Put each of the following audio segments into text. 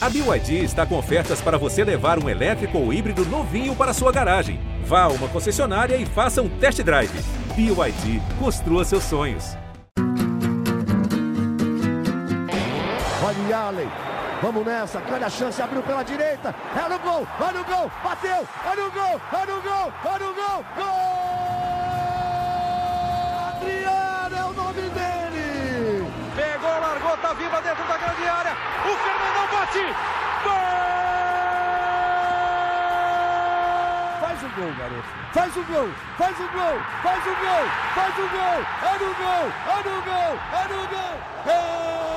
A BYD está com ofertas para você levar um elétrico ou híbrido novinho para sua garagem. Vá a uma concessionária e faça um test drive. BYD, construa seus sonhos. Olha Allen, vamos nessa, grande a chance, abriu pela direita, é no gol, olha o gol, bateu, olha o gol, olha o gol, olha o gol, gol! Dentro da grande área, o Fernandão bate, gol! Faz o gol, garoto. Faz o gol, faz o gol, faz o gol, faz o gol. É no gol, é no gol, é no gol. É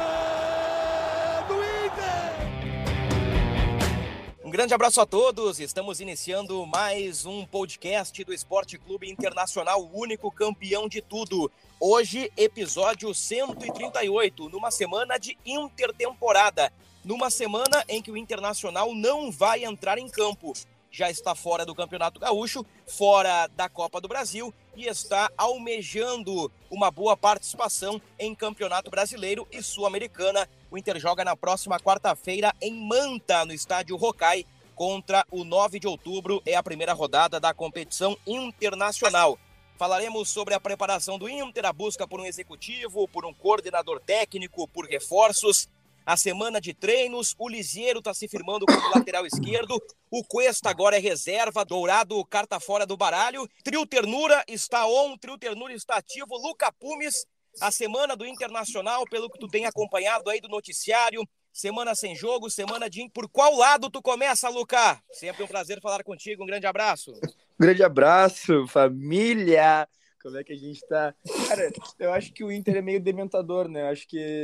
grande abraço a todos. Estamos iniciando mais um podcast do Esporte Clube Internacional, o único campeão de tudo. Hoje, episódio 138, numa semana de intertemporada. Numa semana em que o Internacional não vai entrar em campo já está fora do Campeonato Gaúcho, fora da Copa do Brasil e está almejando uma boa participação em Campeonato Brasileiro e Sul-Americana. O Inter joga na próxima quarta-feira em Manta, no estádio Rokai, contra o 9 de outubro. É a primeira rodada da competição internacional. Falaremos sobre a preparação do Inter, a busca por um executivo, por um coordenador técnico, por reforços a semana de treinos. O Lisieiro está se firmando como lateral esquerdo. O Cuesta agora é reserva. Dourado, carta fora do baralho. Trio Ternura está on, Trio Ternura está ativo. Luca Pumes, a semana do Internacional, pelo que tu tem acompanhado aí do noticiário. Semana sem jogo, semana de. Por qual lado tu começa, Luca? Sempre um prazer falar contigo. Um grande abraço. grande abraço, família. Como é que a gente tá? Cara, eu acho que o Inter é meio dementador, né? Eu acho que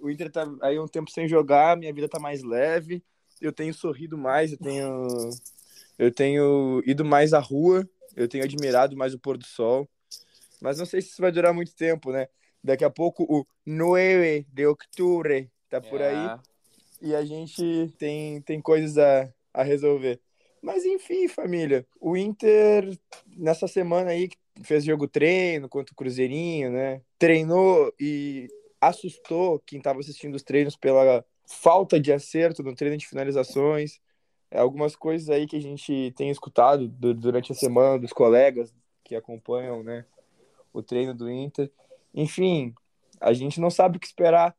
o Inter tá aí um tempo sem jogar, minha vida tá mais leve, eu tenho sorrido mais, eu tenho eu tenho ido mais à rua, eu tenho admirado mais o pôr do sol. Mas não sei se isso vai durar muito tempo, né? Daqui a pouco o 9 de outubro tá por é. aí e a gente tem, tem coisas a, a resolver. Mas enfim, família, o Inter nessa semana aí fez jogo treino contra o Cruzeirinho, né? Treinou e assustou quem estava assistindo os treinos pela falta de acerto no treino de finalizações. É, algumas coisas aí que a gente tem escutado durante a semana dos colegas que acompanham, né, o treino do Inter. Enfim, a gente não sabe o que esperar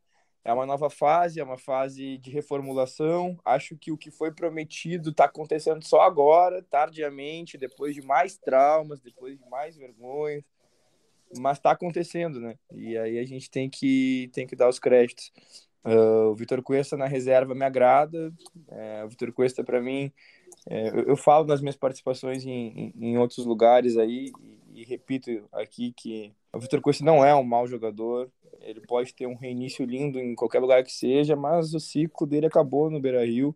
é uma nova fase, é uma fase de reformulação. Acho que o que foi prometido está acontecendo só agora, tardiamente, depois de mais traumas, depois de mais vergonhas. Mas está acontecendo, né? E aí a gente tem que, tem que dar os créditos. Uh, o Vitor Cuesta na reserva me agrada. É, o Vitor Cuesta, para mim, é, eu, eu, falo nas minhas participações em, em, em outros lugares aí, e, e repito aqui que o Vitor Cuesta não é um mau jogador, ele pode ter um reinício lindo em qualquer lugar que seja, mas o ciclo dele acabou no Beira-Rio.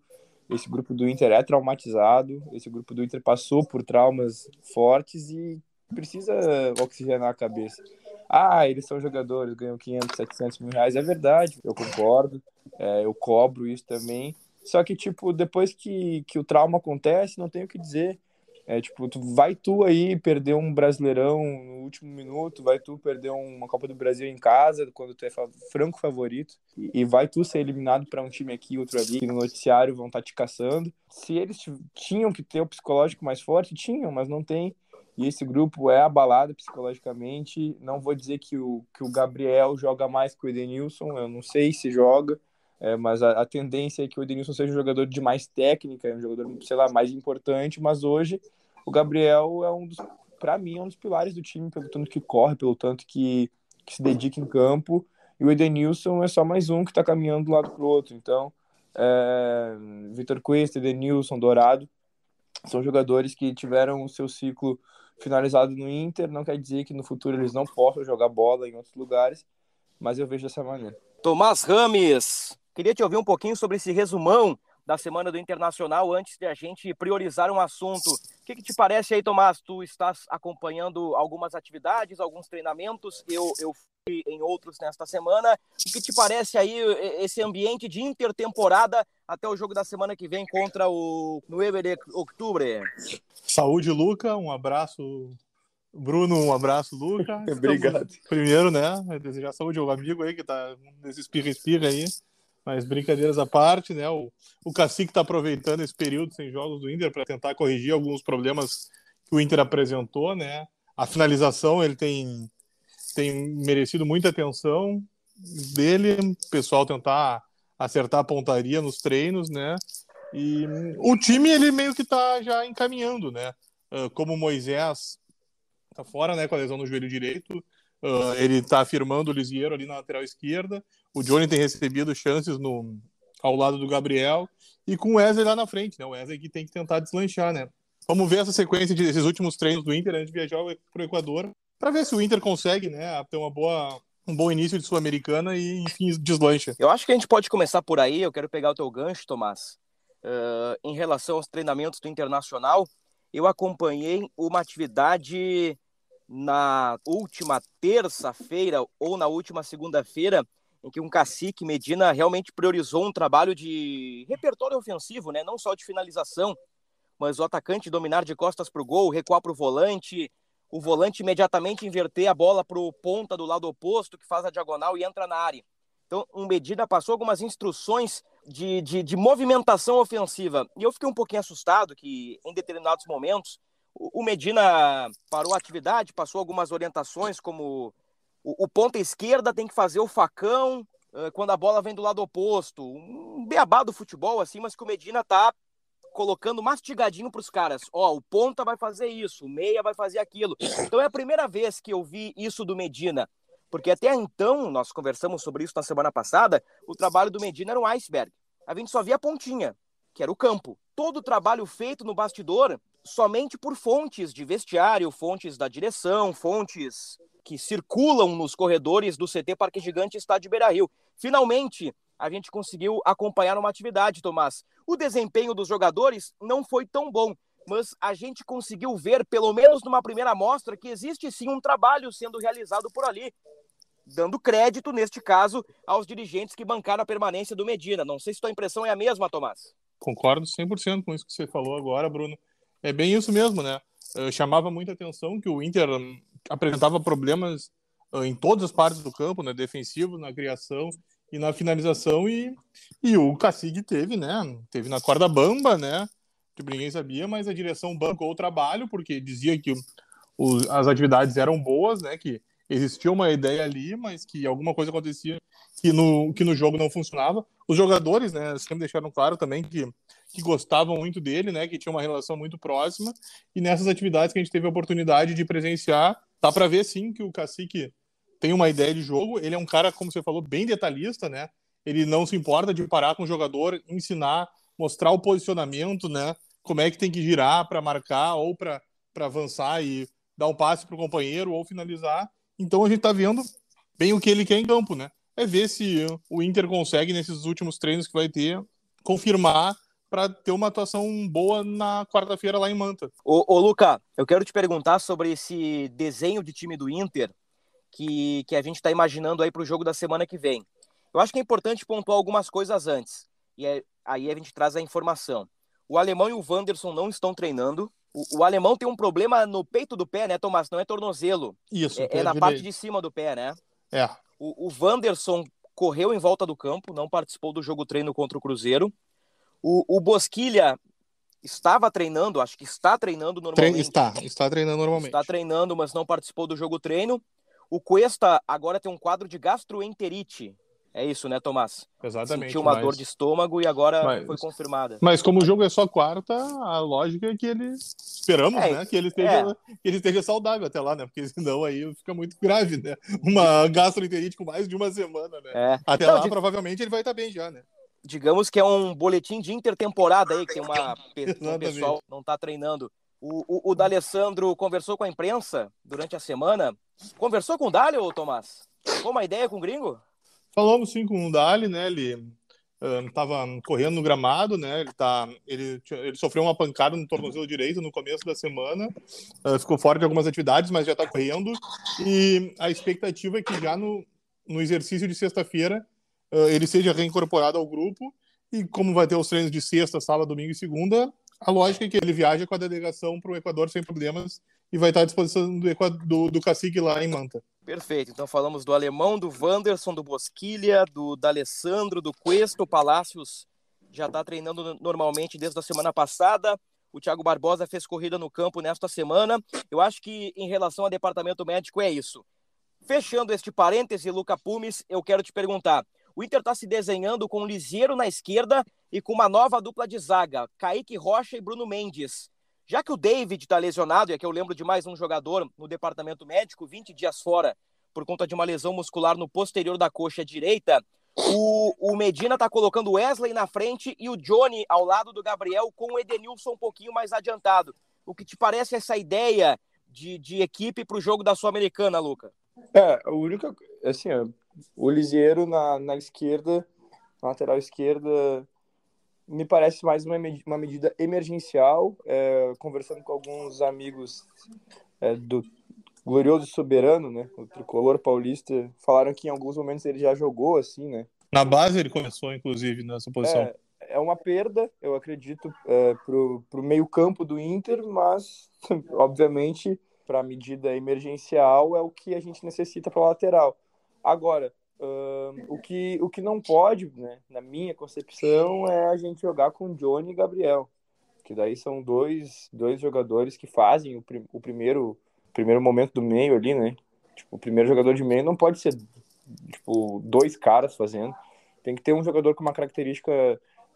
Esse grupo do Inter é traumatizado, esse grupo do Inter passou por traumas fortes e precisa oxigenar a cabeça. Ah, eles são jogadores, ganham 500, 700 mil reais. É verdade, eu concordo, é, eu cobro isso também. Só que, tipo, depois que, que o trauma acontece, não tenho o que dizer. É tipo, tu, vai tu aí perder um brasileirão no último minuto, vai tu perder uma Copa do Brasil em casa, quando tu é franco favorito, e, vai tu ser eliminado para um time aqui, outro ali, que no noticiário vão estar tá te caçando. Se eles tinham que ter o psicológico mais forte, tinham, mas não tem. E esse grupo é abalado psicologicamente. Não vou dizer que o, que o Gabriel joga mais que o Edenilson, eu não sei se joga, é, mas a, a, tendência é que o Edenilson seja um jogador de mais técnica, um jogador, sei lá, mais importante, mas hoje o Gabriel é um dos, para mim, é um dos pilares do time, pelo tanto que corre, pelo tanto que, que se dedica em campo. E o Edenilson é só mais um que está caminhando um lado para o outro. Então, é, Vitor Cuesta, Edenilson, Dourado, são jogadores que tiveram o seu ciclo finalizado no Inter. Não quer dizer que no futuro eles não possam jogar bola em outros lugares, mas eu vejo dessa maneira. Tomás Rames, queria te ouvir um pouquinho sobre esse resumão da semana do Internacional antes de a gente priorizar um assunto. O que, que, te parece aí, Tomás? Tu estás acompanhando algumas atividades, alguns treinamentos, eu, eu fui em outros nesta semana. O que te parece aí esse ambiente de intertemporada até o jogo da semana que vem contra o 9 de outubro? Saúde, Luca. Um abraço Bruno, um abraço, Luca. Obrigado. Primeiro, né, desejar saúde ao amigo aí que tá nesse espirra-espirra aí. Mas brincadeiras à parte, né? O, o Cacique está aproveitando esse período sem jogos do Inter para tentar corrigir alguns problemas que o Inter apresentou, né? A finalização ele tem, tem merecido muita atenção dele, o pessoal tentar acertar a pontaria nos treinos, né? E o time ele meio que está já encaminhando, né? Uh, como o Moisés tá fora, né, com a lesão no joelho direito, uh, ele está afirmando o Lisieiro ali na lateral esquerda. O Johnny tem recebido chances no ao lado do Gabriel e com o Wesley lá na frente, né? O Wesley que tem que tentar deslanchar, né? Vamos ver essa sequência desses últimos treinos do Inter antes de viajar para o Equador, para ver se o Inter consegue, né, ter uma boa um bom início de Sul-Americana e, enfim, deslancha. Eu acho que a gente pode começar por aí. Eu quero pegar o teu gancho, Tomás. Uh, em relação aos treinamentos do Internacional, eu acompanhei uma atividade na última terça-feira ou na última segunda-feira, em que um cacique Medina realmente priorizou um trabalho de repertório ofensivo, né? não só de finalização, mas o atacante dominar de costas para o gol, recuar para o volante, o volante imediatamente inverter a bola para o ponta do lado oposto, que faz a diagonal e entra na área. Então, um Medina passou algumas instruções de, de, de, movimentação ofensiva. E eu fiquei um pouquinho assustado que, em determinados momentos, o, o Medina parou a atividade, passou algumas orientações, como o, o ponta esquerda tem que fazer o facão uh, quando a bola vem do lado oposto. Um beabá do futebol, assim, mas que o Medina tá colocando mastigadinho para os caras. Ó, o ponta vai fazer isso, o meia vai fazer aquilo. Então é a primeira vez que eu vi isso do Medina. Porque até então, nós conversamos sobre isso na semana passada, o trabalho do Medina era um iceberg. A gente só via a pontinha, que era o campo. Todo o trabalho feito no bastidor somente por fontes de vestiário, fontes da direção, fontes que circulam nos corredores do CT Parque Gigante Estádio Beira-Rio. Finalmente, a gente conseguiu acompanhar uma atividade, Tomás. O desempenho dos jogadores não foi tão bom, mas a gente conseguiu ver, pelo menos numa primeira amostra, que existe sim um trabalho sendo realizado por ali. Dando crédito, neste caso, aos dirigentes que bancaram a permanência do Medina. Não sei se tua impressão é a mesma, Tomás. Concordo 100% com isso que você falou agora, Bruno. É bem isso mesmo, né? Chamava muita atenção que o Inter apresentava problemas hum, em todas as partes do campo, né? defensivo, na criação e na finalização e, e o Cacique teve, né? Teve na corda bamba, né? Que ninguém sabia, mas a direção bancou o trabalho porque dizia que o, as atividades eram boas, né? Que existia uma ideia ali, mas que alguma coisa acontecia que no, que no jogo não funcionava. Os jogadores, né, sempre deixaram claro também que, que gostavam muito dele, né, que tinha uma relação muito próxima. E nessas atividades que a gente teve a oportunidade de presenciar, dá para ver sim que o Cacique tem uma ideia de jogo. Ele é um cara, como você falou, bem detalhista, né? Ele não se importa de parar com o jogador, ensinar, mostrar o posicionamento, né? Como é que tem que girar para marcar ou para avançar e dar um passe para o companheiro ou finalizar. Então a gente está vendo bem o que ele quer em campo, né? É ver se o Inter consegue, nesses últimos treinos que vai ter, confirmar para ter uma atuação boa na quarta-feira lá em Manta. Ô, ô, Luca, eu quero te perguntar sobre esse desenho de time do Inter que, que a gente está imaginando aí para o jogo da semana que vem. Eu acho que é importante pontuar algumas coisas antes. E é, aí a gente traz a informação. O alemão e o Wanderson não estão treinando. O, o, alemão tem um problema no peito do pé, né, Tomás? Não é tornozelo. Isso. É, é na parte de cima do pé, né? É. O, o Wanderson correu em volta do campo, não participou do jogo treino contra o Cruzeiro. O, o Bosquilha estava treinando, acho que está treinando normalmente. Está, está treinando normalmente. Está treinando, mas não participou do jogo treino. O Cuesta agora tem um quadro de gastroenterite. É isso, né, Tomás? Exatamente. Sentiu uma mas... dor de estômago e agora mas... foi confirmada. Mas como o jogo é só quarta, a lógica é que ele esperamos, é, né, que ele esteja é. que ele esteja saudável até lá, né? Porque senão aí fica muito grave, né? Uma gastroenterite com mais de uma semana, né? É. Até Não, lá de... provavelmente ele vai estar bem já, né? Digamos que é um boletim de intertemporada aí que uma um pessoal não está treinando. O, o, o D'Alessandro conversou com a imprensa durante a semana. Conversou com o Dali, ou Tomás? Ficou uma ideia com o gringo? Falamos sim com o Dali, né? Ele estava uh, correndo no gramado, né? Ele, tá, ele, ele sofreu uma pancada no tornozelo direito no começo da semana, uh, ficou fora de algumas atividades, mas já está correndo. E a expectativa é que já no, no exercício de sexta-feira uh, ele seja reincorporado ao grupo. E como vai ter os treinos de sexta, sábado, domingo e segunda, a lógica é que ele viaja com a delegação para o Equador sem problemas e vai estar à disposição do, do, do cacique lá em Manta. Perfeito. Então falamos do alemão, do Wanderson, do Bosquilha, do D'Alessandro, do Cuesta, o Palácios já está treinando normalmente desde a semana passada. O Thiago Barbosa fez corrida no campo nesta semana. Eu acho que em relação ao departamento médico é isso. Fechando este parêntese, Luca Pumes, eu quero te perguntar. O Inter está se desenhando com o Lisieiro na esquerda e com uma nova dupla de zaga, Kaique Rocha e Bruno Mendes. Já que o David está lesionado, e aqui eu lembro de mais um jogador no departamento médico, 20 dias fora, por conta de uma lesão muscular no posterior da coxa direita, o, o Medina está colocando o Wesley na frente e o Johnny ao lado do Gabriel, com o Edenilson um pouquinho mais adiantado. O que te parece essa ideia de, de equipe para o jogo da Sul-Americana, Luca? É, o único, assim, o Lisieiro na, na esquerda, na lateral esquerda, me parece mais uma, uma medida emergencial. É, conversando com alguns amigos é, do glorioso soberano, né, o tricolor paulista, falaram que em alguns momentos ele já jogou assim, né? Na base ele começou, inclusive, nessa posição. É, é uma perda, eu acredito, é, pro, pro meio campo do Inter, mas, obviamente, para a medida emergencial é o que a gente necessita para lateral. Agora, uh, o, que, o que não pode, né, na minha concepção, é a gente jogar com Johnny e Gabriel, que daí são dois, dois jogadores que fazem o, prim, o primeiro primeiro momento do meio ali, né? Tipo, o primeiro jogador de meio não pode ser, tipo, dois caras fazendo. Tem que ter um jogador com uma característica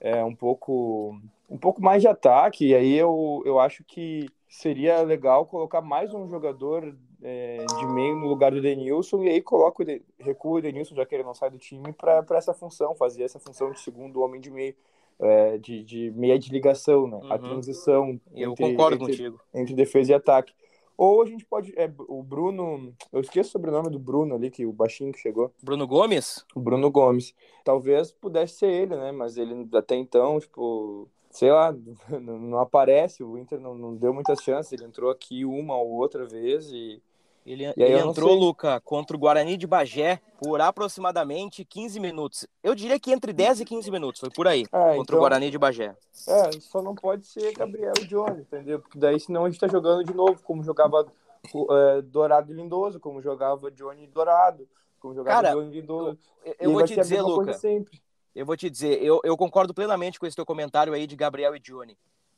é, um pouco um pouco mais de ataque. E aí eu, eu acho que seria legal colocar mais um jogador é, de meio no lugar do Denilson e aí coloca o de, recua o Denilson, já que ele não sai do time, para essa função, fazer essa função de segundo homem de meio. É, de, de meia de ligação, né? Uhum. A transição eu entre, concordo entre, contigo. entre defesa e ataque. Ou a gente pode. É, o Bruno. Eu esqueço o sobrenome do Bruno ali, que o baixinho que chegou. Bruno Gomes? O Bruno Gomes. Talvez pudesse ser ele, né? Mas ele até então, tipo. Sei lá, não aparece. O Inter não, não deu muitas chances. Ele entrou aqui uma ou outra vez e ele, ele entrou, Luca, contra o Guarani de Bagé por aproximadamente 15 minutos. Eu diria que entre 10 e 15 minutos, foi por aí, é, contra então, o Guarani de Bagé. É, só não pode ser Gabriel e Johnny, entendeu? Porque daí senão a gente tá jogando de novo, como jogava é, Dourado e Lindoso, como jogava Johnny e Dourado, como jogava Cara, Johnny e Lindoso. Eu, eu vou te dizer, Luca, sempre. eu vou te dizer, eu, eu concordo plenamente com esse teu comentário aí de Gabriel e Johnny,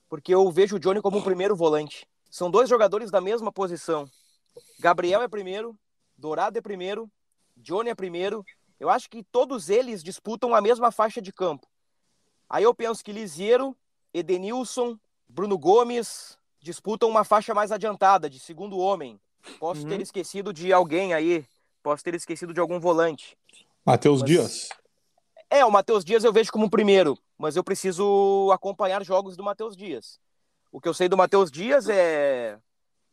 porque eu vejo o Johnny como o primeiro volante. São dois jogadores da mesma posição. Gabriel é primeiro, Dourado é primeiro, Johnny é primeiro. Eu acho que todos eles disputam a mesma faixa de campo. Aí eu penso que Lisiero, Edenilson, Bruno Gomes disputam uma faixa mais adiantada, de segundo homem. Posso uhum. ter esquecido de alguém aí, posso ter esquecido de algum volante. Matheus mas... Dias. É, o Matheus Dias eu vejo como primeiro, mas eu preciso acompanhar jogos do Matheus Dias. O que eu sei do Matheus Dias é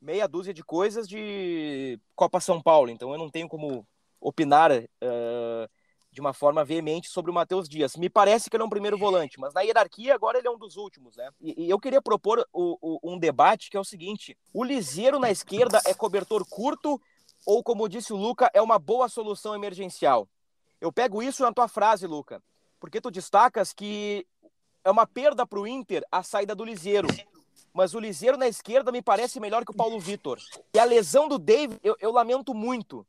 meia dúzia de coisas de Copa São Paulo, então eu não tenho como opinar uh, de uma forma veemente sobre o Matheus Dias. Me parece que ele é um primeiro volante, mas na hierarquia agora ele é um dos últimos, né? E, e eu queria propor o, o, um debate que é o seguinte: o Liseiro na esquerda é cobertor curto ou, como disse o Luca, é uma boa solução emergencial? Eu pego isso na tua frase, Luca, porque tu destacas que é uma perda para o Inter a saída do Liseiro mas o Liseiro na esquerda me parece melhor que o Paulo Vitor. E a lesão do David, eu, eu, lamento muito.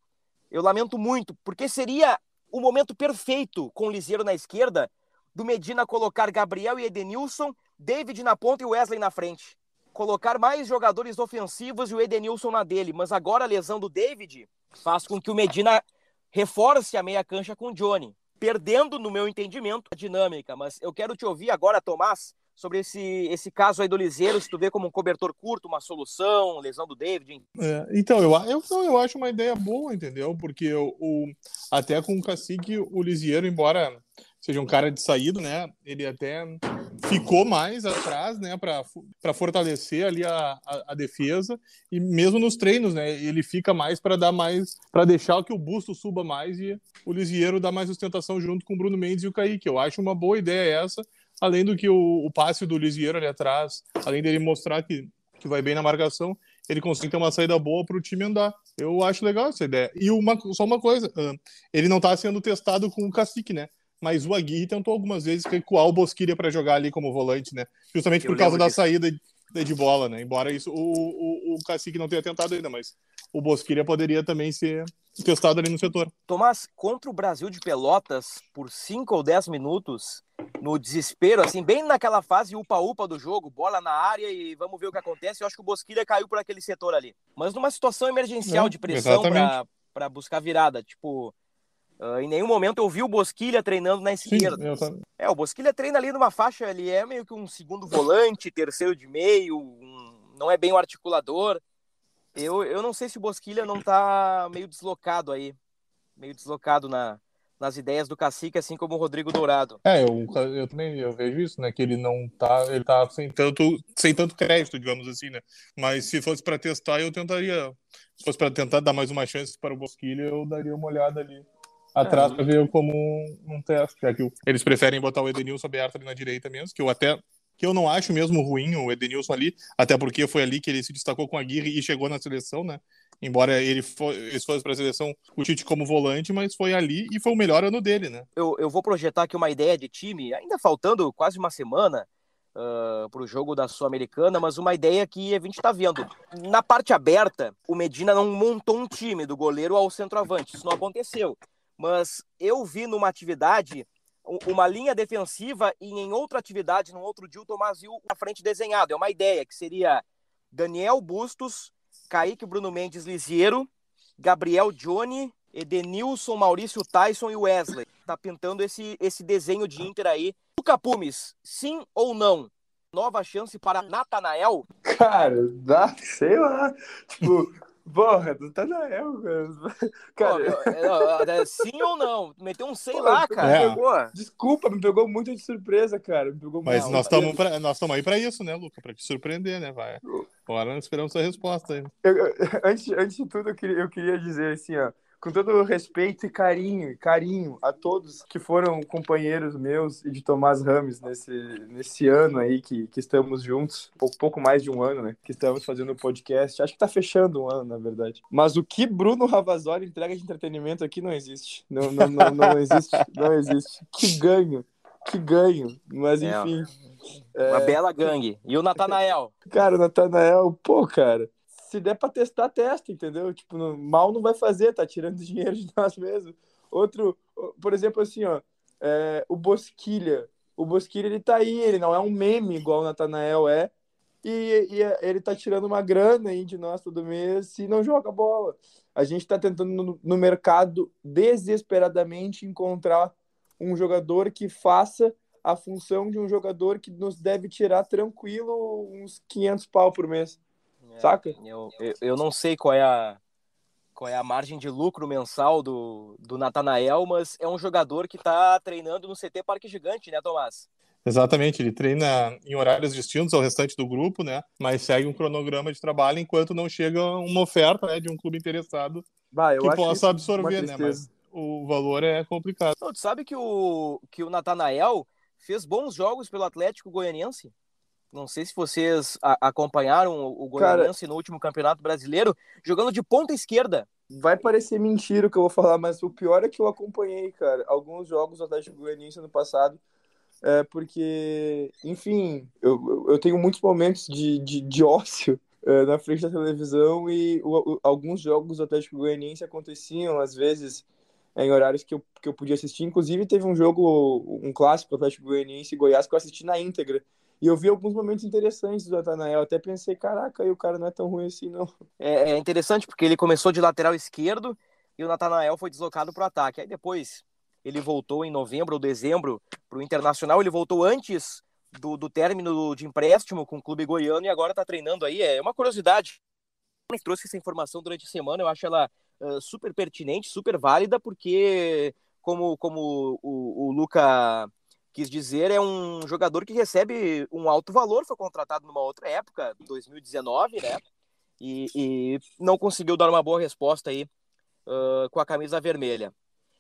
Eu lamento muito, porque seria o momento perfeito com o Liseiro na esquerda do Medina colocar Gabriel e Edenilson, David na ponta e Wesley na frente. Colocar mais jogadores ofensivos e o Edenilson na dele. Mas agora a lesão do David faz com que o Medina reforce a meia cancha com o Johnny. Perdendo, no meu entendimento, a dinâmica. Mas eu quero te ouvir agora, Tomás, sobre esse, esse caso aí do Liseiro, se tu vê como um cobertor curto, uma solução, lesão do David. É, então, eu, eu, eu acho uma ideia boa, entendeu? Porque o, o até com o Cacique, o Liseiro, embora seja um cara de saída, né? Ele até ficou mais atrás, né? Para fortalecer ali a, a, a, defesa e mesmo nos treinos, né? Ele fica mais para dar mais, para deixar que o busto suba mais e o Lisieiro dá mais sustentação junto com o Bruno Mendes e o Kaique. Eu acho uma boa ideia essa além do que o, o passe do Lisieiro ali atrás, além dele mostrar que, que vai bem na marcação, ele consegue ter uma saída boa para o time andar. Eu acho legal essa ideia. E uma, só uma coisa, ele não está sendo testado com o Cacique, né? Mas o Aguirre tentou algumas vezes recuar o Bosquilha para jogar ali como volante, né? Justamente por causa da saída de bola, né? Embora isso o, o, o Cacique não tenha tentado ainda, mas o Bosquilha poderia também ser testado ali no setor. Tomás, contra o Brasil de Pelotas, por 5 ou 10 minutos, no desespero, assim, bem naquela fase upa-upa do jogo, bola na área e vamos ver o que acontece. Eu acho que o Bosquilha caiu por aquele setor ali. Mas numa situação emergencial É, de pressão para buscar virada. Tipo, ah, em nenhum momento eu vi o Bosquilha treinando na Sim, esquerda. tam- É, o Bosquilha treina ali numa faixa, ele é meio que um segundo volante, terceiro de meio, um- não é bem o articulador. Eu, eu não sei se o Bosquilha não tá meio deslocado aí, meio deslocado na, nas ideias do Cacique, assim como o Rodrigo Dourado. É, eu, eu também eu vejo isso, né? Que ele não tá, ele tá sem tanto, sem tanto crédito, digamos assim, né? Mas se fosse para testar, eu tentaria. Se fosse para tentar dar mais uma chance para o Bosquilha, eu daria uma olhada ali atrás para ver como um, um teste, já que o- eles preferem botar o Edenilson aberto ali na direita mesmo, que eu até que eu não acho mesmo ruim o Edenilson ali, até porque foi ali que ele se destacou com a Aguirre e chegou na seleção, né? Embora ele, fo ele fosse para a seleção, o Tite como volante, mas foi ali e foi o melhor ano dele, né? Eu, eu vou projetar aqui uma ideia de time, ainda faltando quase uma semana para o jogo da Sul-Americana, mas uma ideia que a gente está vendo. Na parte aberta, o Medina não montou um time do goleiro ao centroavante, isso não aconteceu. Mas eu vi numa atividade uma linha defensiva e em outra atividade, num outro dia, o Tomás viu na frente desenhado. É uma ideia que seria Daniel Bustos, Kaique Bruno Mendes Lisiero, Gabriel Johnny, Edenilson, Maurício Tyson e Wesley. Tá pintando esse, esse desenho de Inter aí. O Capumes, sim ou não? Nova chance para Natanael? Cara, dá, sei lá. Tipo, porra, do Tanael, cara. Pô, Cara, é, é, é, sim ou não? Meteu um sei lá, cara. É. Pegou. desculpa, me pegou muito de surpresa, cara. Me pegou Mas nós estamos nós estamos aí para isso, né, Luca? Para te surpreender, né? Vai. Agora nós esperamos a resposta aí. Eu- eu- antes, antes de tudo, eu queria, eu queria dizer assim, ó, com todo o respeito e carinho, carinho a todos que foram companheiros meus e de Tomás Rames nesse, nesse ano aí que, que estamos juntos, pouco, pouco mais de um ano, né? Que estamos fazendo o podcast. Acho que tá fechando um ano, na verdade. Mas o que Bruno Ravazoli entrega de entretenimento aqui não existe. Não, não, não, não existe. Não existe. Que ganho. Que ganho. Mas É. enfim. Uma bela gangue. E o Natanael? Cara, o Natanael, pô, cara, se der pra testar, testa, entendeu? Tipo, no- mal não vai fazer, tá tirando dinheiro de nós mesmos. Outro, por exemplo, assim, ó, é, o Bosquilha. O Bosquilha, ele tá aí, ele não é um meme igual o Natanael é, e, e ele tá tirando uma grana aí de nós todo mês e não joga bola. A gente tá tentando no, no mercado desesperadamente encontrar um jogador que faça a função de um jogador que nos deve tirar tranquilo uns 500 pau por mês. Saca? Eu, eu, eu não sei qual é a qual é a margem de lucro mensal do, do Natanael, mas é um jogador que tá treinando no CT Parque Gigante, né, Tomás? Exatamente, ele treina em horários distintos ao restante do grupo, né? Mas segue um cronograma de trabalho enquanto não chega uma oferta né, de um clube interessado Bah, eu que acho possa isso absorver, né? Mas o valor é complicado. Não, tu sabe que o, que o Natanael fez bons jogos pelo Atlético Goianiense? Não sei se vocês acompanharam o, o Cara- no último Campeonato Brasileiro, jogando de ponta esquerda. Vai parecer mentira o que eu vou falar, mas o pior é que eu acompanhei, cara, alguns jogos do Atlético Goianiense ano passado, é porque, enfim, eu, eu- eu tenho muitos momentos de, de, de ócio é, na frente da televisão e o- o- alguns jogos do Atlético Goianiense aconteciam, às vezes, em horários que eu, que eu podia assistir. Inclusive, teve um jogo, um clássico do Atlético Goianiense e Goiás que eu assisti na íntegra. E eu vi alguns momentos interessantes do Natanael. Até pensei, caraca, aí o cara não é tão ruim assim, não. É, é interessante porque ele começou de lateral esquerdo e o Natanael foi deslocado para o ataque. Aí depois ele voltou em novembro ou dezembro para o Internacional. Ele voltou antes do, do término de empréstimo com o clube goiano e agora está treinando aí. É uma curiosidade. Eu trouxe essa informação durante a semana. Eu acho ela uh, super pertinente, super válida, porque, como, como o, o Luca quis dizer, é um jogador que recebe um alto valor. Foi contratado numa outra época, 2019, né? e, e não conseguiu dar uma boa resposta aí uh, com a camisa vermelha.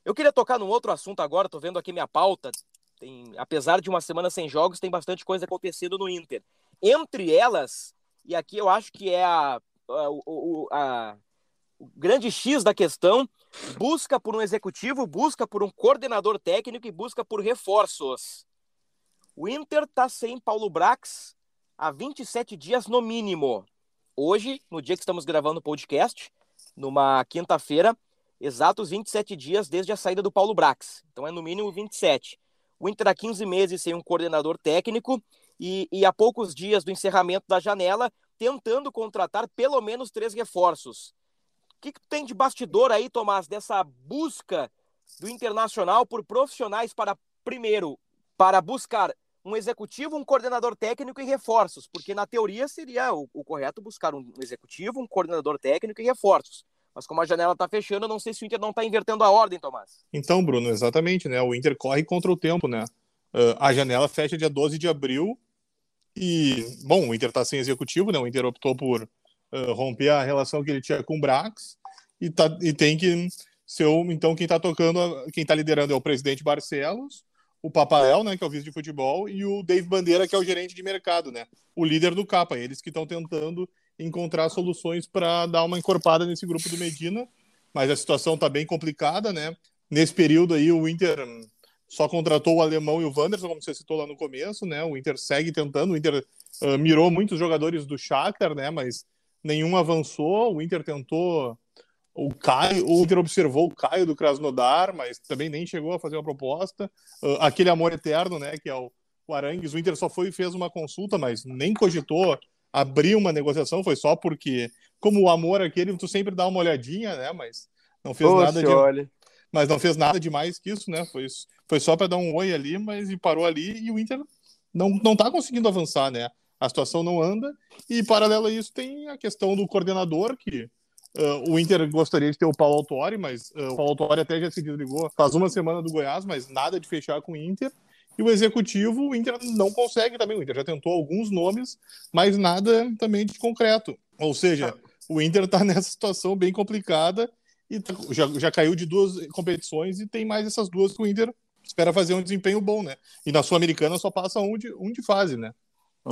Eu queria tocar num outro assunto agora, tô vendo aqui minha pauta. Tem, apesar de uma semana sem jogos, tem bastante coisa acontecendo no Inter. Entre elas, e aqui eu acho que é a, a, o, a, o grande X da questão, busca por um executivo, busca por um coordenador técnico e busca por reforços. O Inter tá sem Paulo Brax, há 27 dias no mínimo. Hoje, no dia que estamos gravando o podcast, numa quinta-feira, exatos 27 dias desde a saída do Paulo Brax. Então é no mínimo 27. O Inter há 15 meses sem um coordenador técnico e, e há poucos dias do encerramento da janela, tentando contratar pelo menos três reforços. O que, que tem de bastidor aí, Tomás, dessa busca do Internacional por profissionais para, primeiro, para buscar um executivo, um coordenador técnico e reforços, porque na teoria seria o, o correto buscar um executivo, um coordenador técnico e reforços. Mas como a janela está fechando, eu não sei se o Inter não está invertendo a ordem, Tomás. Então, Bruno, exatamente, né? O Inter corre contra o tempo, né? Uh, a janela fecha dia 12 de abril e, bom, o Inter está sem executivo, né? O Inter optou por uh, romper a relação que ele tinha com o Brax e, tá, e tem que ser o, então quem está tocando, quem está liderando é o presidente Barcelos, o Papael, né, que é o vice de futebol, e o Dave Bandeira, que é o gerente de mercado, né? O líder do Capa, eles que estão tentando encontrar soluções para dar uma encorpada nesse grupo do Medina, mas a situação está bem complicada, né? Nesse período aí o Inter só contratou o alemão e o Wanderson, como você citou lá no começo, né? O Inter segue tentando, o Inter uh, mirou muitos jogadores do Shakhtar, né? Mas nenhum avançou. O Inter tentou o Caio, o Inter observou o Caio do Krasnodar, mas também nem chegou a fazer uma proposta. Uh, aquele amor eterno, né, que é o, o Arangues, o Inter só foi e fez uma consulta, mas nem cogitou abrir uma negociação, foi só porque, como o amor aquele, tu sempre dá uma olhadinha, né, mas não fez Pô, nada de... Olha. Mas não fez nada demais que isso, né, foi, foi só para dar um oi ali, mas e parou ali, e o Inter não, não tá conseguindo avançar, né, a situação não anda, e paralelo a isso tem a questão do coordenador, que Uh, o Inter gostaria de ter o Paulo Autori, mas uh, o Paulo Autori até já se desligou faz uma semana do Goiás, mas nada de fechar com o Inter. E o executivo, o Inter não consegue também. O Inter já tentou alguns nomes, mas nada também de concreto. Ou seja, o Inter está nessa situação bem complicada e tá, já, já caiu de duas competições e tem mais essas duas que o Inter espera fazer um desempenho bom, né? E na Sul-Americana só passa um de, um de fase, né?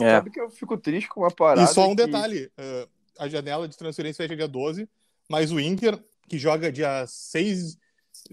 É. Sabe que eu fico triste com uma parada. E só um que... detalhe: uh, a janela de transferência fecha dia 12, mas o Inter, que joga dia 6,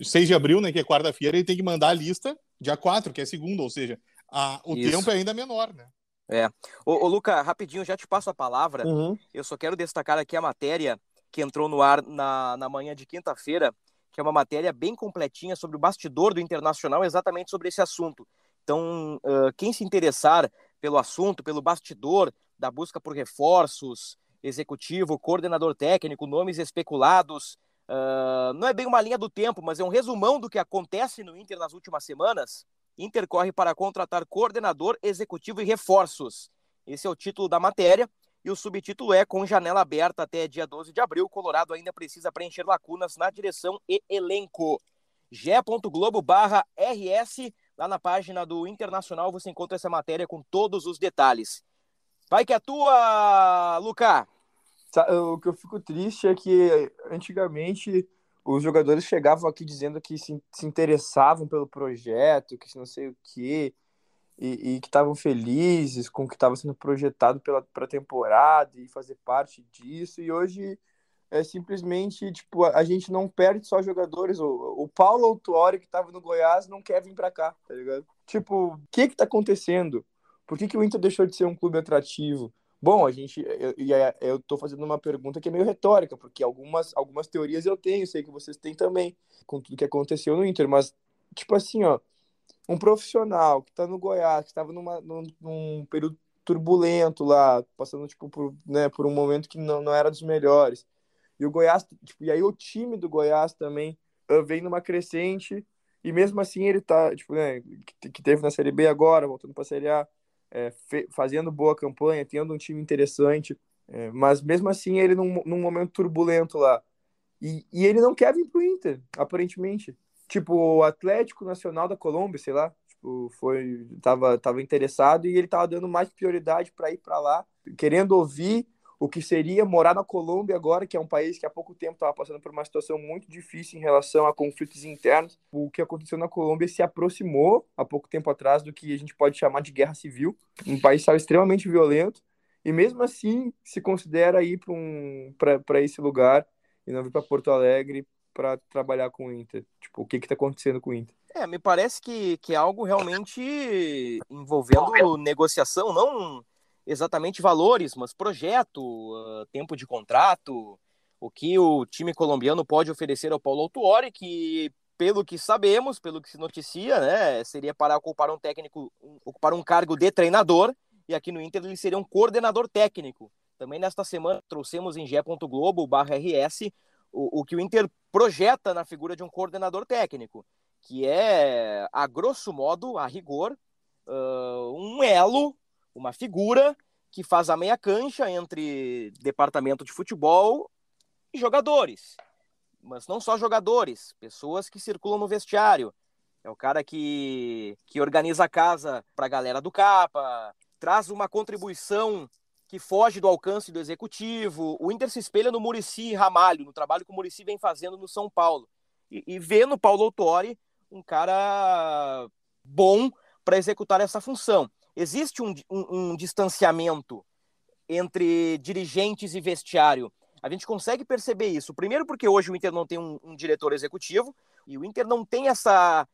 6 de abril, né, que é quarta-feira, ele tem que mandar a lista dia 4, que é segunda, ou seja, a, o Isso. tempo é ainda menor, né? É. Ô, ô, Luca, rapidinho, já te passo a palavra. Uhum. Eu só quero destacar aqui a matéria que entrou no ar na, na manhã de quinta-feira, que é uma matéria bem completinha sobre o bastidor do Internacional, exatamente sobre esse assunto. Então, uh, quem se interessar pelo assunto, pelo bastidor da busca por reforços, executivo, coordenador técnico, nomes especulados. Uh, não é bem uma linha do tempo, mas é um resumão do que acontece no Inter nas últimas semanas. Inter corre para contratar coordenador, executivo e reforços. Esse é o título da matéria. E o subtítulo é Com janela aberta até dia 12 de abril, Colorado ainda precisa preencher lacunas na direção e elenco. ge.globo barra RS, lá na página do Internacional você encontra essa matéria com todos os detalhes. Vai que é tua, Luca! O que eu fico triste é que antigamente os jogadores chegavam aqui dizendo que se, se interessavam pelo projeto, que não sei o quê, e, e que estavam felizes com o que estava sendo projetado pela pra temporada e fazer parte disso. E hoje é simplesmente, tipo, a, a gente não perde só jogadores. O, o Paulo Autuori, que estava no Goiás, não quer vir para cá, tá ligado? Tipo, o que que tá acontecendo? Por que, que o Inter deixou de ser um clube atrativo? Bom, a gente, eu, eu tô fazendo uma pergunta que é meio retórica, porque algumas, algumas teorias eu tenho, sei que vocês têm também, com tudo que aconteceu no Inter, mas, tipo assim, ó, um profissional que tá no Goiás, que estava num, num, período turbulento lá, passando, tipo, por, né, por um momento que não, não era dos melhores, e o Goiás, tipo, e aí o time do Goiás também uh, vem numa crescente, e mesmo assim ele tá, tipo, né, que, teve na Série B agora, voltando pra Série A, é, fazendo boa campanha, tendo um time interessante, é, mas mesmo assim ele num, num momento turbulento lá. E, e ele não quer vir pro Inter, aparentemente. Tipo, o Atlético Nacional da Colômbia, sei lá, tipo, foi, tava, tava interessado e ele tava dando mais prioridade para ir para lá, querendo ouvir o que seria morar na Colômbia agora, que é um país que há pouco tempo estava passando por uma situação muito difícil em relação a conflitos internos. O que aconteceu na Colômbia se aproximou há pouco tempo atrás do que a gente pode chamar de guerra civil. Um país estava extremamente violento e mesmo assim se considera ir para um, esse lugar e não vir para Porto Alegre para trabalhar com o Inter. Tipo, o que está acontecendo com o Inter? É, me parece que, que é algo realmente envolvendo negociação, não exatamente valores, mas projeto, uh, tempo de contrato, o que o time colombiano pode oferecer ao Paulo Autuori, que pelo que sabemos, pelo que se noticia, né, seria para ocupar um técnico, ocupar um cargo de treinador, e aqui no Inter ele seria um coordenador técnico. Também nesta semana trouxemos em Globo barra RS o, o que o Inter projeta na figura de um coordenador técnico, que é, a grosso modo, a rigor, uh, um elo, uma figura que faz a meia cancha entre departamento de futebol e jogadores mas não só jogadores, pessoas que circulam no vestiário. É o cara que, que organiza a casa para a galera do Capa, traz uma contribuição que foge do alcance do executivo. O Inter se espelha no Murici Ramalho, no trabalho que o Murici vem fazendo no São Paulo. E, e vê no Paulo Autori um cara bom para executar essa função. Existe um, um, um distanciamento entre dirigentes e vestiário a gente consegue perceber isso. Primeiro, porque hoje o Inter não tem um, um diretor executivo e o Inter não tem essa,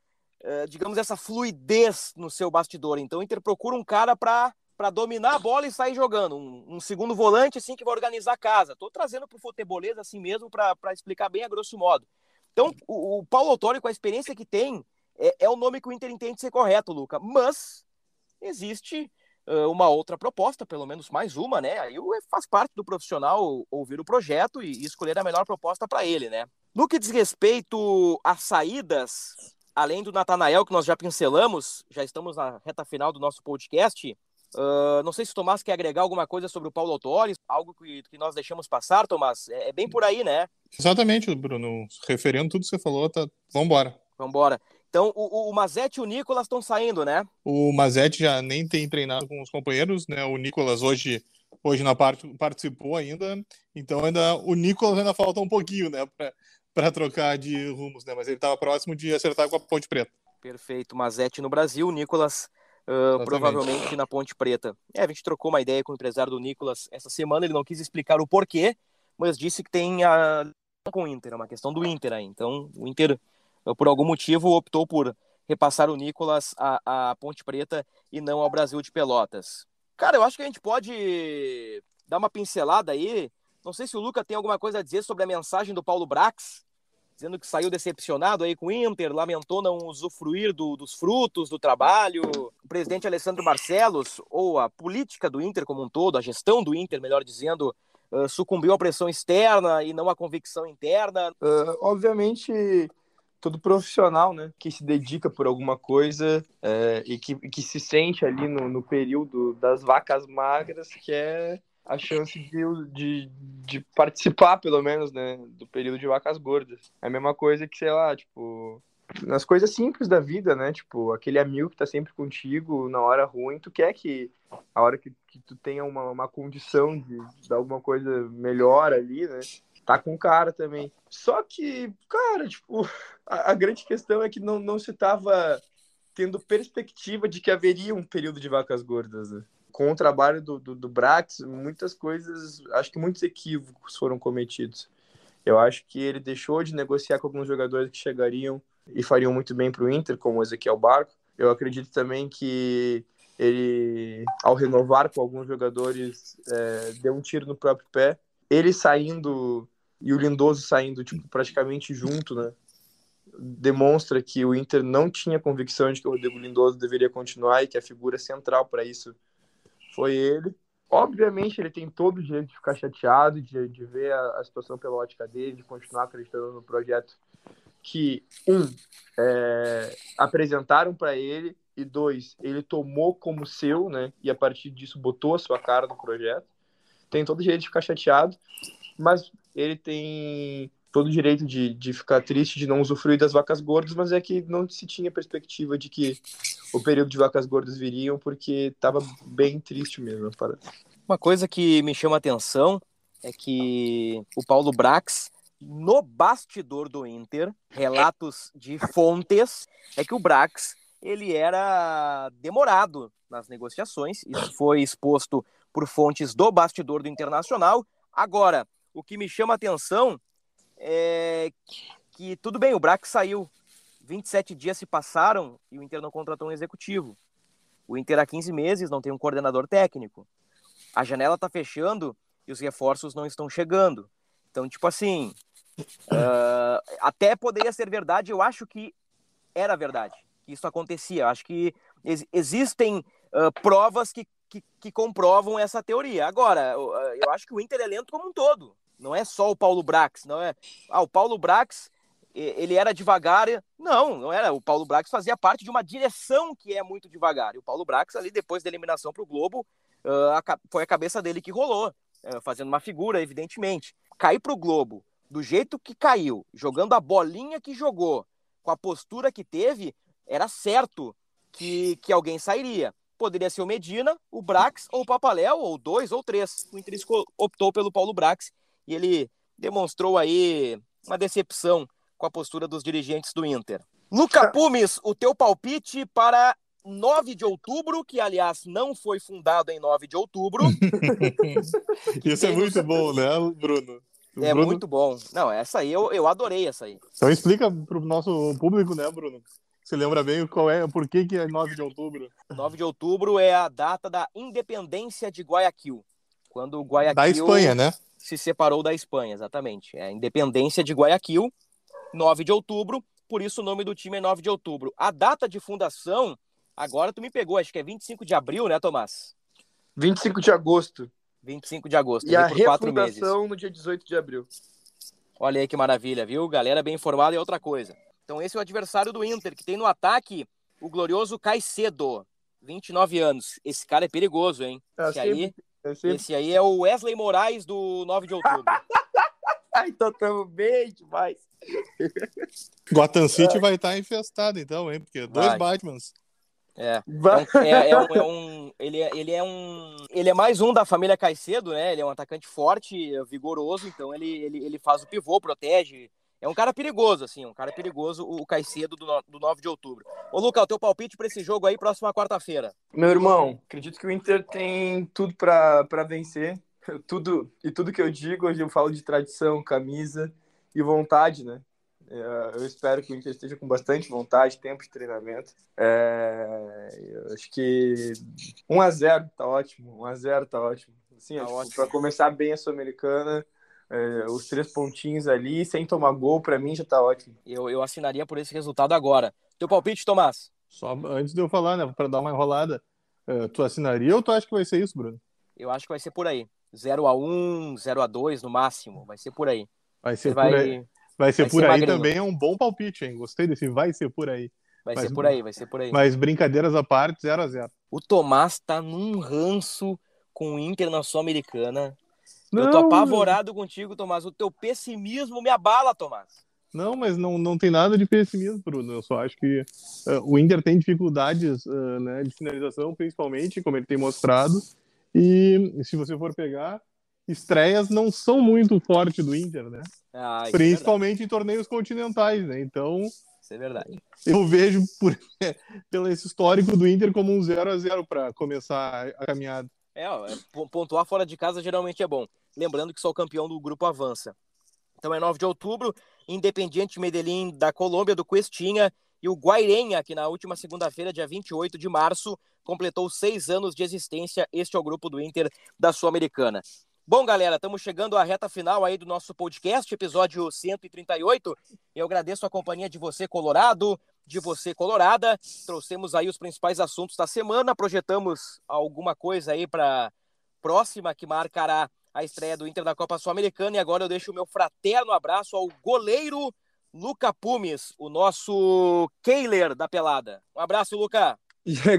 uh, digamos, essa fluidez no seu bastidor. Então o Inter procura um cara para dominar a bola e sair jogando. Um, um, segundo volante, assim, que vai organizar a casa. Estou trazendo para o futebolês assim mesmo, para explicar bem a grosso modo. Então, o, o Paulo Autório, com a experiência que tem, é, é, o nome que o Inter entende ser correto, Luca. Mas existe uma outra proposta, pelo menos mais uma, né? Aí faz parte do profissional ouvir o projeto e escolher a melhor proposta para ele, né? No que diz respeito às saídas, além do Natanael, que nós já pincelamos, já estamos na reta final do nosso podcast. Uh, não sei se o Tomás quer agregar alguma coisa sobre o Paulo Autori, algo que, que nós deixamos passar, Tomás. É, é, bem por aí, né? Exatamente, Bruno. Referendo tudo que você falou, tá... vambora. Vambora. Então, o, o Mazete e o Nicolas estão saindo, né? O Mazete já nem tem treinado com os companheiros, né? O Nicolas hoje, hoje na parte participou ainda. Então, ainda o Nicolas ainda falta um pouquinho, né? Para trocar de rumos, né? Mas ele estava próximo de acertar com a Ponte Preta. Perfeito. Mazete no Brasil, Nicolas uh, provavelmente na Ponte Preta. É, a gente trocou uma ideia com o empresário do Nicolas essa semana. Ele não quis explicar o porquê, mas disse que tem a com o Inter, é uma questão do Inter aí. Então, o Inter por algum motivo, optou por repassar o Nicolas à, à Ponte Preta e não ao Brasil de Pelotas. Cara, eu acho que a gente pode dar uma pincelada aí. Não sei se o Luca tem alguma coisa a dizer sobre a mensagem do Paulo Brax, dizendo que saiu decepcionado aí com o Inter, lamentou não usufruir do, dos frutos do trabalho. O presidente Alessandro Barcelos, ou a política do Inter como um todo, a gestão do Inter, melhor dizendo, uh, sucumbiu à pressão externa e não à convicção interna. Uh, obviamente todo profissional, né, que se dedica por alguma coisa é, e que, que se sente ali no, no período das vacas magras, que é a chance de, de, de, participar, pelo menos, né, do período de vacas gordas. É a mesma coisa que, sei lá, tipo, nas coisas simples da vida, né, tipo, aquele amigo que tá sempre contigo na hora ruim, tu quer que a hora que, que tu tenha uma, uma condição de, de alguma coisa melhor ali, né, tá com cara também. Só que, cara, tipo, a, a grande questão é que não, não se tava tendo perspectiva de que haveria um período de vacas gordas. Né? Com o trabalho do, do, do Brax, muitas coisas, acho que muitos equívocos foram cometidos. Eu acho que ele deixou de negociar com alguns jogadores que chegariam e fariam muito bem para o Inter, como o Ezequiel Barco. Eu acredito também que ele, ao renovar com alguns jogadores, é, deu um tiro no próprio pé. Ele saindo e o Lindoso saindo tipo, praticamente junto, né? Demonstra que o Inter não tinha convicção de que o Rodrigo Lindoso deveria continuar e que a figura central para isso foi ele. Obviamente, ele tem todo o direito de ficar chateado, de, de ver a, a situação pela ótica dele, de continuar acreditando no projeto que, um, é, apresentaram para ele, e dois, ele tomou como seu, né? E a partir disso botou a sua cara no projeto. Tem todo o direito de ficar chateado, mas ele tem todo o direito de, de ficar triste de não usufruir das vacas gordas, mas é que não se tinha perspectiva de que o período de vacas gordas viriam, porque estava bem triste mesmo. Uma coisa que me chama a atenção é que o Paulo Brax, no bastidor do Inter, relatos de fontes, é que o Brax ele era demorado nas negociações, isso foi exposto por fontes do bastidor do Internacional. Agora, o que me chama a atenção é que, tudo bem, o Brax saiu, 27 dias se passaram e o Inter não contratou um executivo. O Inter há 15 meses não tem um coordenador técnico. A janela tá fechando e os reforços não estão chegando. Então, tipo assim, uh, até poderia ser verdade, eu acho que era verdade, que isso acontecia. Eu acho que ex existem uh, provas que, que, que, comprovam essa teoria. Agora, eu acho que o Inter é lento como um todo. Não é só o Paulo Brax, não é. Ah, o Paulo Brax ele era devagar. Não, não era. O Paulo Brax fazia parte de uma direção que é muito devagar. E o Paulo Brax, ali, depois da eliminação para o Globo, uh, foi a cabeça dele que rolou, uh, fazendo uma figura, evidentemente. Cair para o Globo do jeito que caiu, jogando a bolinha que jogou, com a postura que teve, era certo que, que alguém sairia. Poderia ser o Medina, o Brax ou o Papaléu, ou dois ou três. O Inter optou pelo Paulo Brax e ele demonstrou aí uma decepção com a postura dos dirigentes do Inter. Luca Pumes, o teu palpite para 9 de outubro, que aliás não foi fundado em 9 de outubro. Isso é muito bom, né, Bruno? O é Bruno... muito bom. Não, essa aí eu, eu adorei essa aí. Então explica para o nosso público, né, Bruno? Você lembra bem qual é, por que, que é 9 de outubro? 9 de outubro é a data da independência de Guayaquil. Quando Guayaquil da Espanha, né? Se separou da Espanha, exatamente. É a independência de Guayaquil 9 de outubro, por isso o nome do time é 9 de outubro. A data de fundação, agora tu me pegou, acho que é 25 de abril, né, Tomás? 25 de agosto. 25 de agosto. E a refundação no dia 18 de abril. Olha aí que maravilha, viu? Galera bem informada é outra coisa. Então esse é o adversário do Inter, que tem no ataque o glorioso Caicedo, 29 anos. Esse cara é perigoso, hein? É, esse, aí, é esse aí é o Wesley Moraes do 9 de outubro. então estamos bem demais. Gotham City vai estar tá infestado, então, hein? Porque dois vai. Batmans. É. É, é, é, um, é um, ele, é, ele é um. Ele é mais um da família Caicedo, né? Ele é um atacante forte, vigoroso, então ele, ele, ele faz o pivô, protege. É um cara perigoso, assim, um cara perigoso, o Caicedo do, do 9 de outubro. Ô, Luca, o teu palpite para esse jogo aí, próxima quarta-feira? Meu irmão, acredito que o Inter tem tudo para vencer. Tudo, e tudo que eu digo, hoje eu falo de tradição, camisa e vontade, né? É, eu espero que o Inter esteja com bastante vontade, tempo de treinamento. É, acho que 1 a 0 tá ótimo, 1 a 0 tá ótimo. Assim, tá para começar bem a Sul-Americana, é, os três pontinhos ali, sem tomar gol, para mim já tá ótimo. Eu, eu assinaria por esse resultado agora. Teu palpite, Tomás? Só antes de eu falar, né, para dar uma enrolada, uh, tu assinaria ou tu acha que vai ser isso, Bruno? Eu acho que vai ser por aí. 0 a 1 0 a 2 no máximo, vai ser por aí. Vai ser Você por vai... aí. Vai ser vai por ser aí magrinho. também, é um bom palpite, hein? Gostei desse vai ser por aí. Vai mas, ser por aí, vai ser por aí. Mas brincadeiras à parte, 0 a 0 O Tomás tá num ranço com o Inter na Sul-Americana. Eu tô apavorado contigo, Tomás. O teu pessimismo me abala, Tomás. Não, mas não, não tem nada de pessimismo, Bruno. Eu só acho que uh, o Inter tem dificuldades uh, né, de finalização, principalmente, como ele tem mostrado. E se você for pegar, estreias não são muito fortes do Inter, né? Ah, é Principalmente é em torneios continentais, né? Então. Isso é verdade. Eu vejo por, pelo esse histórico do Inter como um 0 a 0 para começar a caminhada. É, ó, é, pontuar fora de casa geralmente é bom. Lembrando que só o campeão do grupo avança. Então é 9 de outubro, Independiente Medellín da Colômbia, do Questinha, e o Guairenha, que na última segunda-feira, dia 28 de março, completou seis anos de existência. Este é o grupo do Inter da Sul-Americana. Bom, galera, estamos chegando à reta final aí do nosso podcast, episódio 138. Eu agradeço a companhia de você, Colorado, de você, Colorada. Trouxemos aí os principais assuntos da semana, projetamos alguma coisa aí para próxima que marcará a estreia do Inter da Copa Sul-Americana. E agora eu deixo o meu fraterno abraço ao goleiro Luca Pumes, o nosso Keiler da pelada. Um abraço, Luca.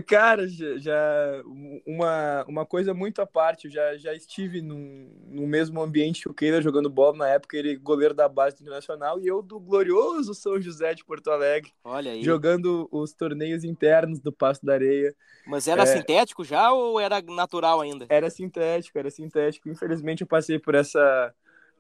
Cara, já, já, uma, uma coisa muito à parte, eu já, já estive num, no mesmo ambiente que o Keila jogando bola na época, ele goleiro da base internacional e eu do glorioso São José de Porto Alegre, Olha aí. jogando os torneios internos do Passo da Areia. Mas era é... sintético já ou era natural ainda? Era sintético, era sintético. Infelizmente eu passei por essa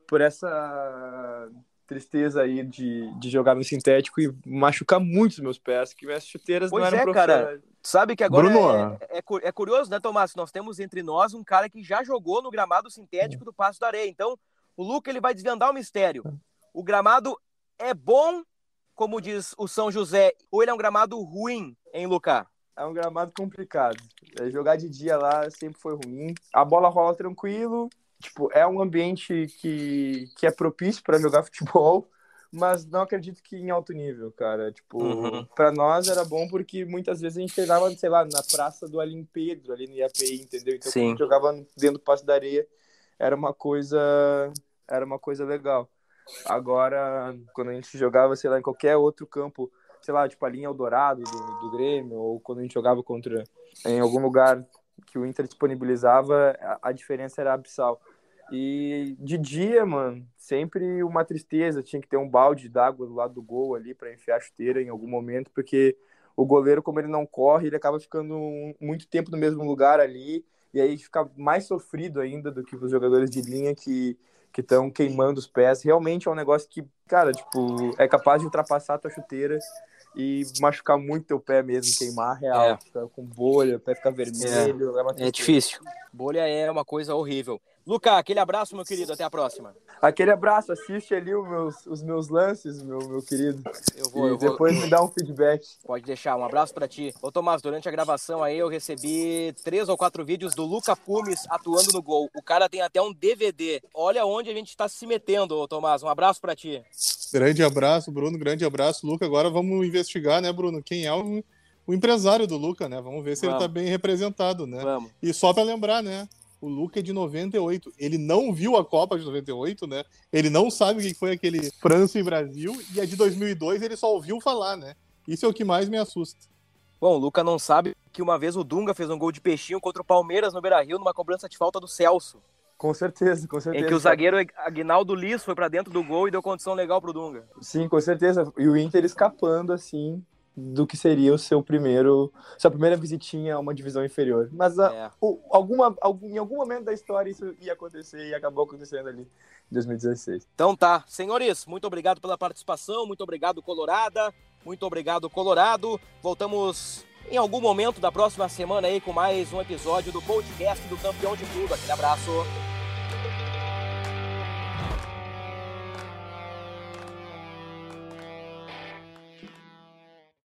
por essa tristeza aí de, de jogar no sintético e machucar muito os meus pés, que minhas chuteiras pois não eram é, cara. Sabe que agora Bruno, é, é, é, curioso, né, Tomás? Nós temos entre nós um cara que já jogou no gramado sintético do Passo da Areia. Então, o Luca ele vai desvendar o mistério. O gramado é bom, como diz o São José, ou ele é um gramado ruim, hein, Luca? é um gramado complicado. É, jogar de dia lá sempre foi ruim. A bola rola tranquilo. Tipo, é um ambiente que, que é propício para jogar futebol, mas não acredito que em alto nível, cara. Tipo, Uhum. para nós era bom porque muitas vezes a gente treinava, sei lá, na praça do Alim Pedro, ali no IAPI, entendeu? Então, Sim. quando jogava dentro do passo da areia, era uma coisa, era uma coisa legal. Agora, quando a gente jogava, sei lá, em qualquer outro campo, sei lá, tipo a linha Eldorado do, do Grêmio, ou quando a gente jogava contra em algum lugar que o Inter disponibilizava, a, a diferença era abissal. E de dia, mano, sempre uma tristeza, tinha que ter um balde d'água do lado do gol ali para enfiar a chuteira em algum momento, porque o goleiro, como ele não corre, ele acaba ficando muito tempo no mesmo lugar ali, e aí fica mais sofrido ainda do que os jogadores de linha que que estão queimando os pés. Realmente é um negócio que, cara, tipo, é capaz de ultrapassar a tua chuteira e machucar muito teu pé mesmo, queimar real, É. fica com bolha, o pé fica vermelho, é, uma É tristeza. difícil. Bolha é uma coisa horrível. Luca, aquele abraço, meu querido. Até a próxima. Aquele abraço, assiste ali os meus, os meus lances, meu, meu querido. Eu vou, e eu vou. depois me dá um feedback. Pode deixar. Um abraço pra ti. Ô, Tomás, durante a gravação aí eu recebi três ou quatro vídeos do Luca Pumes atuando no gol. O cara tem até um DVD. Olha onde a gente tá se metendo, ô, Tomás. Um abraço pra ti. Grande abraço, Bruno. Grande abraço, Luca. Agora vamos investigar, né, Bruno? Quem é o, o empresário do Luca, né? Vamos ver se ele Vamos. tá bem representado, né? Vamos. E só para lembrar, né? O Luca é de 98. Ele não viu a Copa de 98, né? Ele não sabe o que foi aquele França e Brasil. E a de 2002 ele só ouviu falar, né? Isso é o que mais me assusta. Bom, o Luca não sabe que uma vez o Dunga fez um gol de peixinho contra o Palmeiras no Beira-Rio numa cobrança de falta do Celso. Com certeza, com certeza. Em que o zagueiro Aguinaldo Liz foi pra dentro do gol e deu condição legal pro Dunga. Sim, com certeza. E o Inter escapando, assim, do que seria o seu primeiro... Sua primeira visitinha a uma divisão inferior. Mas a- É. o- alguma, algum, em algum momento da história isso ia acontecer e acabou acontecendo ali em 2016. Então tá. Senhores, muito obrigado pela participação, muito obrigado, Colorada, muito obrigado, Colorado. Voltamos em algum momento da próxima semana aí com mais um episódio do podcast do Campeão de Tudo. Aquele abraço.